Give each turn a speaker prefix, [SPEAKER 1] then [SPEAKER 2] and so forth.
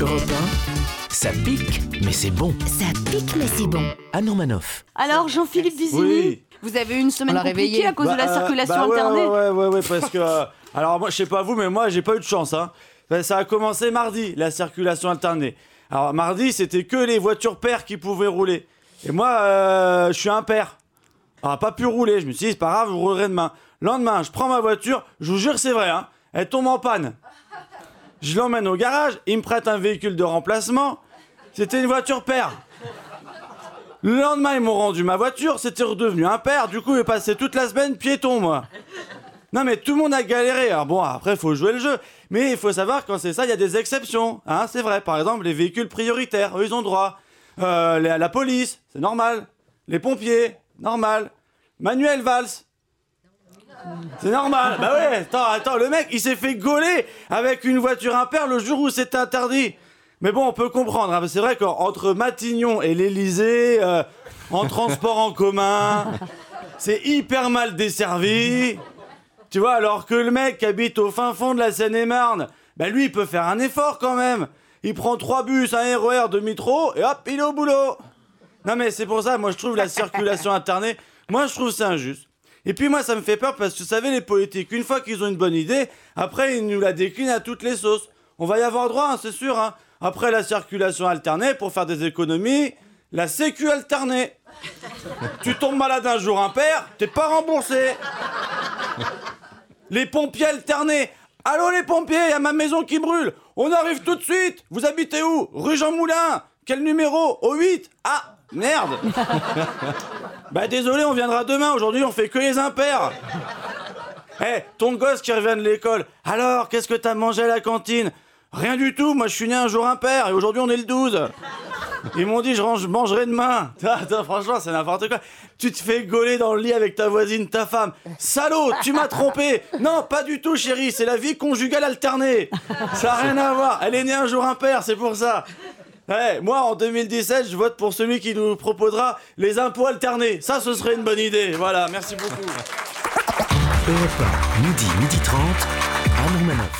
[SPEAKER 1] Europe 1, ça pique, mais c'est bon.
[SPEAKER 2] Ça pique, mais c'est bon.
[SPEAKER 1] Anne Romanoff.
[SPEAKER 3] Alors, Jean-Philippe Vizini,
[SPEAKER 4] Oui.
[SPEAKER 3] vous avez eu une semaine compliquée
[SPEAKER 5] réveillé.
[SPEAKER 3] à cause de la
[SPEAKER 4] Bah, euh,
[SPEAKER 3] circulation
[SPEAKER 4] bah ouais,
[SPEAKER 3] Internet
[SPEAKER 4] Ouais, ouais, ouais, ouais, parce que. euh, alors, moi, je sais pas vous, mais moi, j'ai pas eu de chance. Hein. Ben, ça a commencé mardi, la circulation alternée. Alors, mardi, c'était que les voitures paires qui pouvaient rouler. Et moi, euh, je suis un père. Alors, pas pu rouler. Je me suis dit, c'est pas grave, vous roulerez demain. Lendemain, je prends ma voiture, je vous jure, c'est vrai, hein, elle tombe en panne. Je l'emmène au garage, il me prête un véhicule de remplacement. C'était une voiture père. Le lendemain, ils m'ont rendu ma voiture, c'était redevenu un père. Du coup, j'ai passé toute la semaine piéton, moi. Non, mais tout le monde a galéré. Alors bon, après, faut jouer le jeu. Mais il faut savoir, quand c'est ça, il y a des exceptions. Hein, c'est vrai. Par exemple, les véhicules prioritaires, eux, ils ont droit. Euh, la police, c'est normal. Les pompiers, normal. Manuel Valls. C'est normal. Bah ouais, attends, attends, le mec, il s'est fait gauler avec une voiture impaire le jour où c'était interdit. Mais bon, on peut comprendre. hein, c'est vrai qu'entre Matignon et l'Elysée, euh, en transport en commun, c'est hyper mal desservi. Tu vois, alors que le mec qui habite au fin fond de la Seine-et-Marne, bah lui, il peut faire un effort quand même. Il prend trois bus, un RER, deux métro, et hop, il est au boulot. Non mais c'est pour ça, moi je trouve la circulation alternée, moi je trouve c'est injuste. Et puis moi ça me fait peur parce que vous savez les politiques, une fois qu'ils ont une bonne idée, après ils nous la déclinent à toutes les sauces. On va y avoir droit, hein, c'est sûr. Hein. Après la circulation alternée, pour faire des économies, la sécu alternée. tu tombes malade un jour impair, t'es pas remboursé. Les pompiers alternés. Allô les pompiers, y a ma maison qui brûle. On arrive tout de suite. Vous habitez où? Rue Jean Moulin. Quel numéro? Au 8 Ah, merde. bah désolé, on viendra demain. Aujourd'hui, on fait que les impairs. Eh, ton gosse qui revient de l'école. Alors, qu'est-ce que t'as mangé à la cantine? Rien du tout. Moi, je suis né un jour impair et aujourd'hui, on est le 12. Ils m'ont dit je, range- je mangerai demain. Attends, franchement, c'est n'importe quoi. Tu te fais gauler dans le lit avec ta voisine, ta femme. Salaud, tu m'as trompé. Non, pas du tout, chérie. C'est la vie conjugale alternée. Ça n'a rien à voir. Elle est née un jour impair, c'est pour ça. Ouais, moi, en 2017, je vote pour celui qui nous proposera les impôts alternés. Ça, ce serait une bonne idée. Voilà, merci beaucoup.
[SPEAKER 1] Europe 1, midi, midi 30. Anne Romanoff.